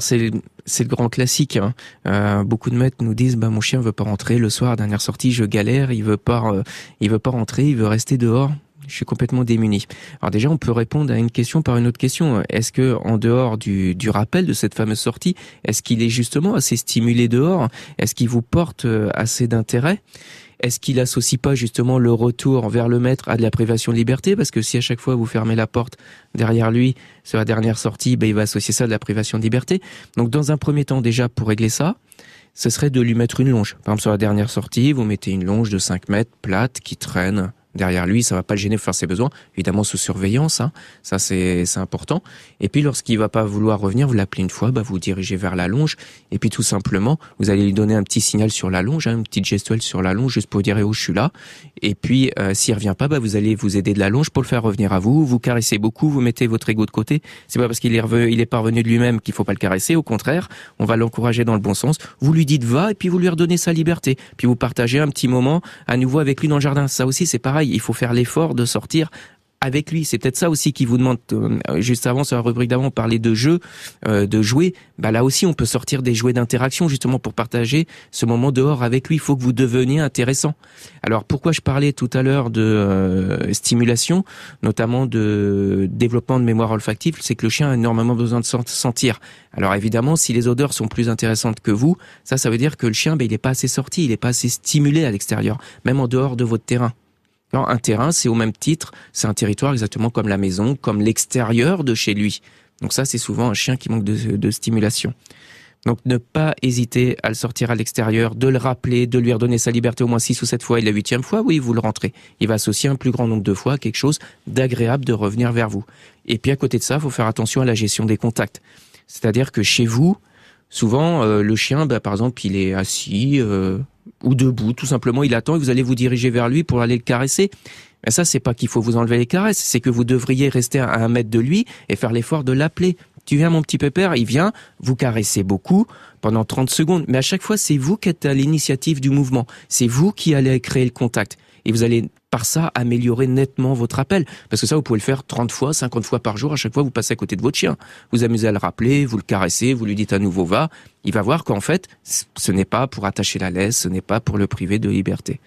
C'est le grand classique. Hein. Euh, beaucoup de maîtres nous disent bah mon chien veut pas rentrer le soir dernière sortie, je galère, il veut euh, veut pas rentrer, il veut rester dehors. Je suis complètement démuni. Alors déjà, on peut répondre à une question par une autre question. Est-ce que en dehors du, rappel de cette fameuse sortie, est-ce qu'il est justement assez stimulé dehors? Est-ce qu'il vous porte euh, assez d'intérêt? Est-ce qu'il associe pas justement le retour vers le maître à de la privation de liberté? Parce que si à chaque fois vous fermez la porte derrière lui sur la dernière sortie, ben, il va associer ça à de la privation de liberté. Donc dans un premier temps déjà pour régler ça, ce serait de lui mettre une longe. Par exemple sur la dernière sortie, vous mettez une longe de 5 mètres plate qui traîne derrière lui, ça va pas le gêner pour faire ses besoins, évidemment sous surveillance, hein, ça c'est important. Et puis lorsqu'il va pas vouloir revenir, vous l'appelez une fois, bah, vous, dirigez vers la longe, et puis tout simplement, vous allez lui donner un petit signal sur la longe, hein, une petite gestuelle sur la longe, juste pour dire oh je suis là. Et puis euh, s'il revient pas, bah, vous allez vous aider de la longe pour le faire revenir à vous, vous caressez beaucoup, vous mettez votre ego de côté. C'est pas parce qu'il est il est parvenu de lui-même qu'il faut pas le caresser, au contraire, on va l'encourager dans le bon sens. Vous lui dites va, et puis vous lui redonnez sa liberté, puis vous partagez un petit moment à nouveau avec lui dans le jardin. Ça aussi c'est pareil il faut faire l'effort de sortir avec lui. C'est peut-être ça aussi qui vous demande. Euh, juste avant, sur la rubrique d'avant, on parlait de jeux, euh, de jouer. Bah là aussi, on peut sortir des jouets d'interaction justement pour partager ce moment dehors avec lui. Il faut que vous deveniez intéressant. Alors pourquoi je parlais tout à l'heure de euh, stimulation, notamment de développement de mémoire olfactive, c'est que le chien a énormément besoin de sentir. Alors évidemment, si les odeurs sont plus intéressantes que vous, ça, ça veut dire que le chien, ben, il n'est pas assez sorti, il n'est pas assez stimulé à l'extérieur, même en dehors de votre terrain un terrain, c'est au même titre, c'est un territoire exactement comme la maison, comme l'extérieur de chez lui. Donc ça, c'est souvent un chien qui manque de, stimulation. Donc ne pas hésiter à le sortir à l'extérieur, de le rappeler, de lui redonner sa liberté au moins six ou sept fois et la huitième fois, oui, vous le rentrez. Il va associer un plus grand nombre de fois quelque chose d'agréable de revenir vers vous. Et puis à côté de ça, il faut faire attention à la gestion des contacts. C'est-à-dire que chez vous, souvent, euh, le chien, bah, par exemple, il est assis, euh, ou debout, tout simplement, il attend et vous allez vous diriger vers lui pour aller le caresser. Mais ça, c'est pas qu'il faut vous enlever les caresses, c'est que vous devriez rester à un mètre de lui et faire l'effort de l'appeler. Tu viens, mon petit pépère, il vient, vous caressez beaucoup pendant 30 secondes, mais à chaque fois, c'est vous qui êtes à l'initiative du mouvement. C'est vous qui allez créer le contact. Et vous allez par ça améliorer nettement votre appel. Parce que ça, vous pouvez le faire 30 fois, 50 fois par jour. À chaque fois, vous passez à côté de votre chien. Vous amusez à le rappeler, vous le caressez, vous lui dites à nouveau va. Il va voir qu'en fait, ce n'est pas pour attacher la laisse, ce n'est pas pour le priver de liberté.